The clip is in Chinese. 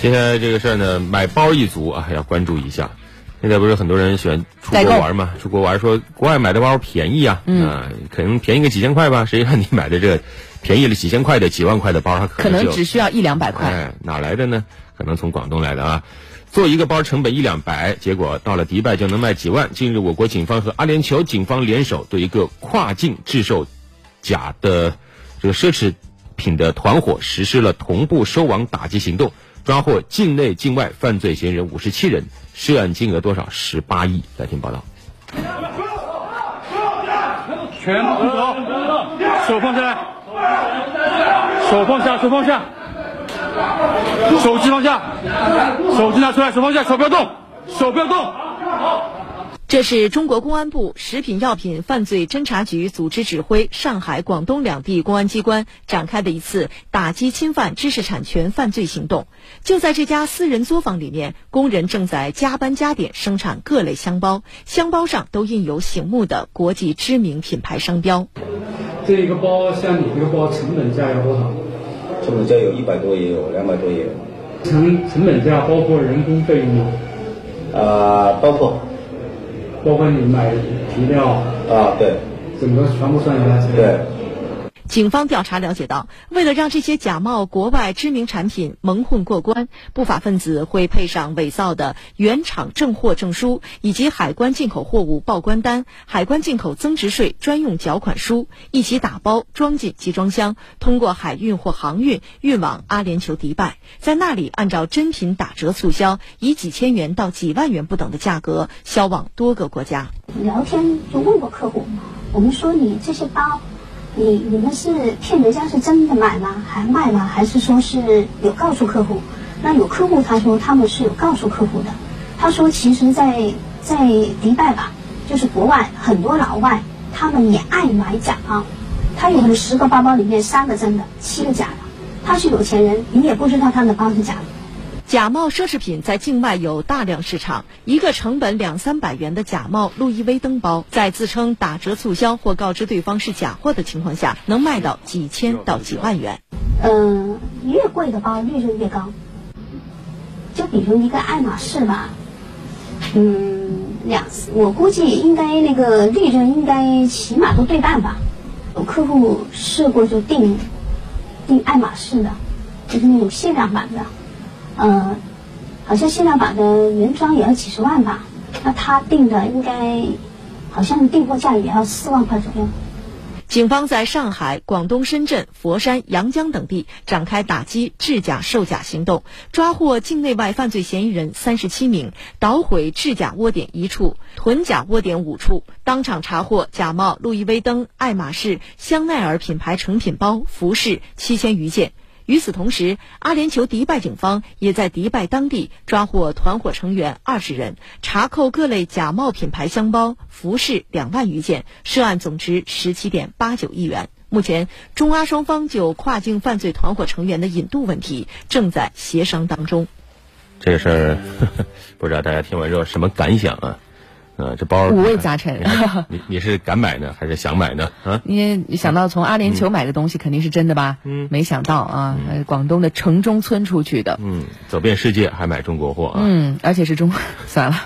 接下来这个事儿呢，买包一族啊，要关注一下。现在不是很多人喜欢出国玩嘛？出国玩说国外买的包便宜啊，啊，可能便宜个几千块吧？谁让你买的这便宜了几千块的、几万块的包，它可能只需要一两百块。哎，哪来的呢？可能从广东来的啊。做一个包成本一两百，结果到了迪拜就能卖几万。近日，我国警方和阿联酋警方联手，对一个跨境制售假的这个奢侈品的团伙实施了同步收网打击行动，抓获境内境外犯罪嫌疑人五十七人，涉案金额多少？十八亿。来听报道。全部住手！手放下来！手放下！手放下！手机放下，手机拿出来，手放下，手不要动，手不要动。这是中国公安部食品药品犯罪侦查局组织指挥上海、广东两地公安机关展开的一次打击侵犯知识产权犯罪行动。就在这家私人作坊里面，工人正在加班加点生产各类箱包，箱包上都印有醒目的国际知名品牌商标。这一个包，像你这个包，成本价要多少？成本价有一百多也有，两百多也有。成成本价包括人工费用吗？啊，包括，包括你买皮料啊，对，整个全部算下来。对。警方调查了解到，为了让这些假冒国外知名产品蒙混过关，不法分子会配上伪造的原厂正货证书，以及海关进口货物报关单、海关进口增值税专用缴款书，一起打包装进集装箱，通过海运或航运运往阿联酋迪拜，在那里按照真品打折促销，以几千元到几万元不等的价格销往多个国家。聊天就问过客户，我们说你这些包。你你们是骗人家是真的买吗？还卖吗？还是说是有告诉客户？那有客户他说他们是有告诉客户的。他说其实，在在迪拜吧，就是国外很多老外，他们也爱买假包。他有可能十个包包里面三个真的，七个假的。他是有钱人，你也不知道他的包是假的。假冒奢侈品在境外有大量市场，一个成本两三百元的假冒路易威登包，在自称打折促销或告知对方是假货的情况下，能卖到几千到几万元。嗯，越贵的包利润越高。就比如一个爱马仕吧，嗯，两我估计应该那个利润应该起码都对半吧。有客户试过就订订爱马仕的，就是那种限量版的。嗯，好像限量版的原装也要几十万吧？那他定的应该，好像订货价也要四万块左右。警方在上海、广东深圳、佛山、阳江等地展开打击制假售假行动，抓获境内外犯罪嫌疑人三十七名，捣毁制假窝点一处，囤假窝点五处，当场查获假冒路易威登、爱马仕、香奈儿品牌成品包、服饰七千余件。与此同时，阿联酋迪拜警方也在迪拜当地抓获团伙成员二十人，查扣各类假冒品牌箱包、服饰两万余件，涉案总值十七点八九亿元。目前，中阿双方就跨境犯罪团伙成员的引渡问题正在协商当中。这事儿，不知道大家听完之后什么感想啊？呃，这包五味杂陈。你你是敢买呢，还是想买呢？啊，你想到从阿联酋买的东西肯定是真的吧？嗯，没想到啊，广东的城中村出去的。嗯，走遍世界还买中国货啊？嗯，而且是中，算了。